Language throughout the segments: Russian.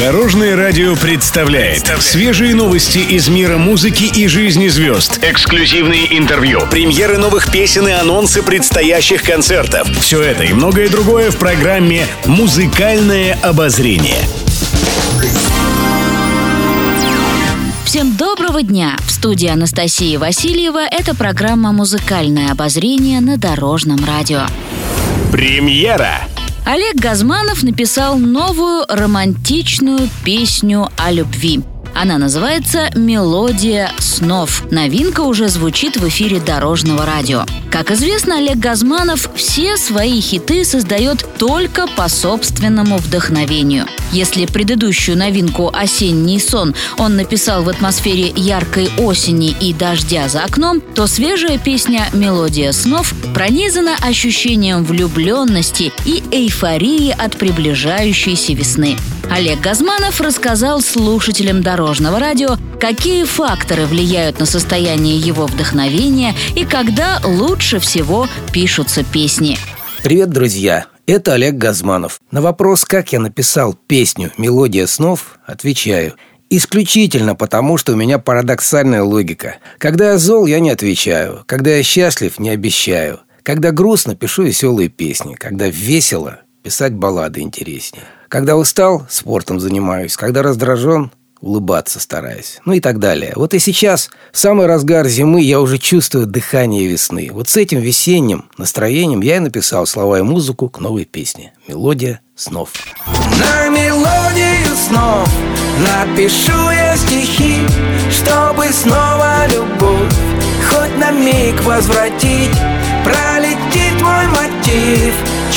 Дорожное радио представляет свежие новости из мира музыки и жизни звезд. Эксклюзивные интервью, премьеры новых песен и анонсы предстоящих концертов. Все это и многое другое в программе «Музыкальное обозрение». Всем доброго дня! В студии Анастасии Васильева это программа «Музыкальное обозрение» на Дорожном радио. Премьера! Олег Газманов написал новую романтичную песню о любви. Она называется «Мелодия снов». Новинка уже звучит в эфире Дорожного радио. Как известно, Олег Газманов все свои хиты создает только по собственному вдохновению. Если предыдущую новинку «Осенний сон» он написал в атмосфере яркой осени и дождя за окном, то свежая песня «Мелодия снов» пронизана ощущением влюбленности и эйфории от приближающейся весны. Олег Газманов рассказал слушателям Дорожного радио, какие факторы влияют на состояние его вдохновения и когда лучше всего пишутся песни. Привет, друзья! Это Олег Газманов. На вопрос, как я написал песню «Мелодия снов», отвечаю – Исключительно потому, что у меня парадоксальная логика. Когда я зол, я не отвечаю. Когда я счастлив, не обещаю. Когда грустно, пишу веселые песни. Когда весело, писать баллады интереснее. Когда устал, спортом занимаюсь. Когда раздражен, улыбаться стараюсь. Ну и так далее. Вот и сейчас, в самый разгар зимы, я уже чувствую дыхание весны. Вот с этим весенним настроением я и написал слова и музыку к новой песне. Мелодия снов. На мелодию снов напишу я стихи, чтобы снова любовь хоть на миг возвратить.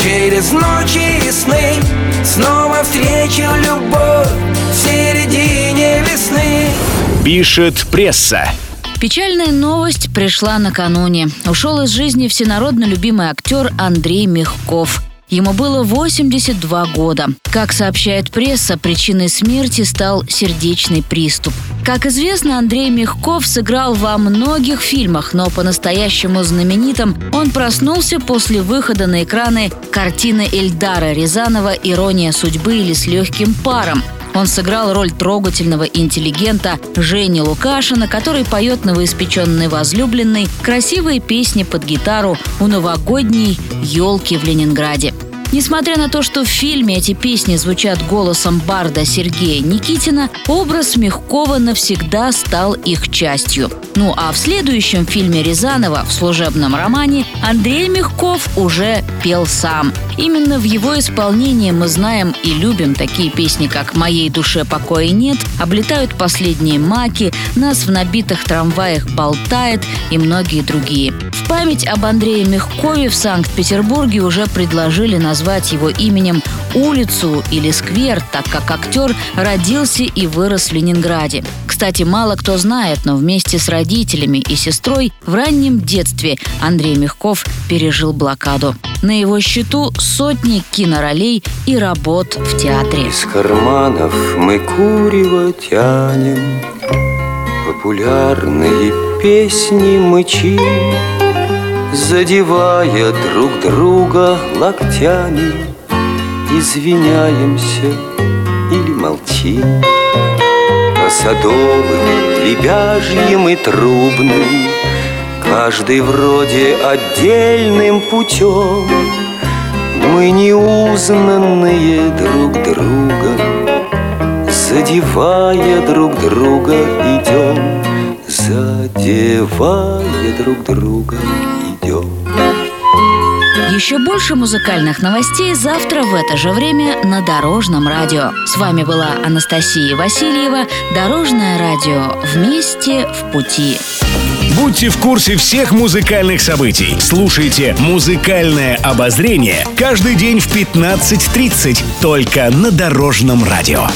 Через ночи и сны Снова встречу любовь в середине весны Пишет пресса. Печальная новость пришла накануне. Ушел из жизни всенародно любимый актер Андрей Мягков – Ему было 82 года. Как сообщает пресса, причиной смерти стал сердечный приступ. Как известно, Андрей Мягков сыграл во многих фильмах, но по-настоящему знаменитым он проснулся после выхода на экраны картины Эльдара Рязанова «Ирония судьбы» или «С легким паром», он сыграл роль трогательного интеллигента Жени Лукашина, который поет новоиспеченной возлюбленной красивые песни под гитару у новогодней елки в Ленинграде. Несмотря на то, что в фильме эти песни звучат голосом барда Сергея Никитина, образ Мягкова навсегда стал их частью. Ну а в следующем фильме Рязанова в служебном романе Андрей Мягков уже пел сам. Именно в его исполнении мы знаем и любим такие песни, как «Моей душе покоя нет», «Облетают последние маки», «Нас в набитых трамваях болтает» и многие другие. В память об Андрее Мягкове в Санкт-Петербурге уже предложили назвать его именем улицу или сквер, так как актер родился и вырос в Ленинграде. Кстати, мало кто знает, но вместе с родителями и сестрой в раннем детстве Андрей Мягков пережил блокаду. На его счету сотни киноролей и работ в театре. Из карманов мы курево тянем Популярные песни мычим Задевая друг друга локтями Извиняемся или молчим. По садовым, лебяжьим и трубным Каждый вроде отдельным путем. Мы неузнанные друг другом Задевая друг друга идем Задевая друг друга идем Еще больше музыкальных новостей завтра в это же время на Дорожном радио. С вами была Анастасия Васильева. Дорожное радио. Вместе в пути. Будьте в курсе всех музыкальных событий. Слушайте «Музыкальное обозрение» каждый день в 15.30 только на Дорожном радио.